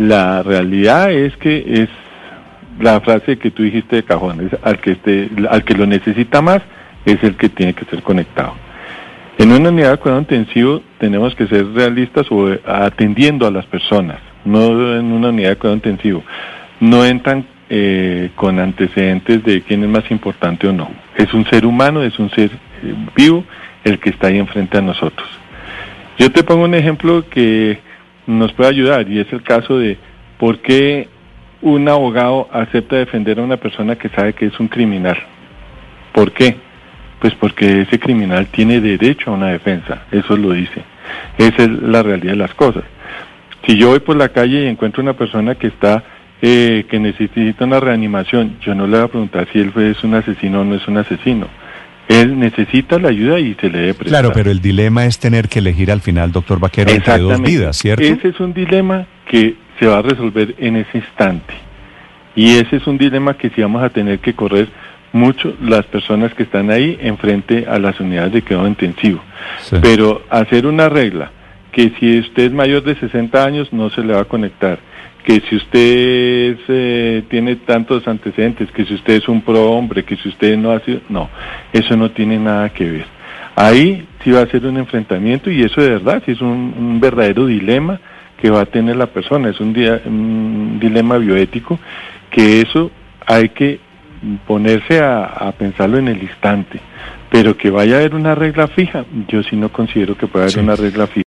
La realidad es que es la frase que tú dijiste de cajón, es al que esté, al que lo necesita más es el que tiene que ser conectado. En una unidad de cuidado intensivo tenemos que ser realistas o atendiendo a las personas, no en una unidad de cuidado intensivo. No entran eh, con antecedentes de quién es más importante o no. Es un ser humano, es un ser eh, vivo el que está ahí enfrente a nosotros. Yo te pongo un ejemplo que nos puede ayudar y es el caso de por qué un abogado acepta defender a una persona que sabe que es un criminal. ¿Por qué? Pues porque ese criminal tiene derecho a una defensa, eso lo dice. Esa es la realidad de las cosas. Si yo voy por la calle y encuentro una persona que está eh, que necesita una reanimación, yo no le voy a preguntar si él es un asesino o no es un asesino. Él necesita la ayuda y se le debe prestar. Claro, pero el dilema es tener que elegir al final, doctor Vaquero, entre dos vidas, ¿cierto? Ese es un dilema que se va a resolver en ese instante. Y ese es un dilema que sí vamos a tener que correr mucho las personas que están ahí enfrente a las unidades de cuidado intensivo. Pero hacer una regla que si usted es mayor de 60 años no se le va a conectar, que si usted eh, tiene tantos antecedentes, que si usted es un pro hombre, que si usted no ha sido, no, eso no tiene nada que ver. Ahí sí va a ser un enfrentamiento y eso de verdad sí es un, verdadero dilema que va a tener la persona, es un, un dilema bioético que eso hay que ponerse a, pensarlo en el instante. Pero que vaya a haber una regla fija, yo sí no considero que pueda haber una regla fija.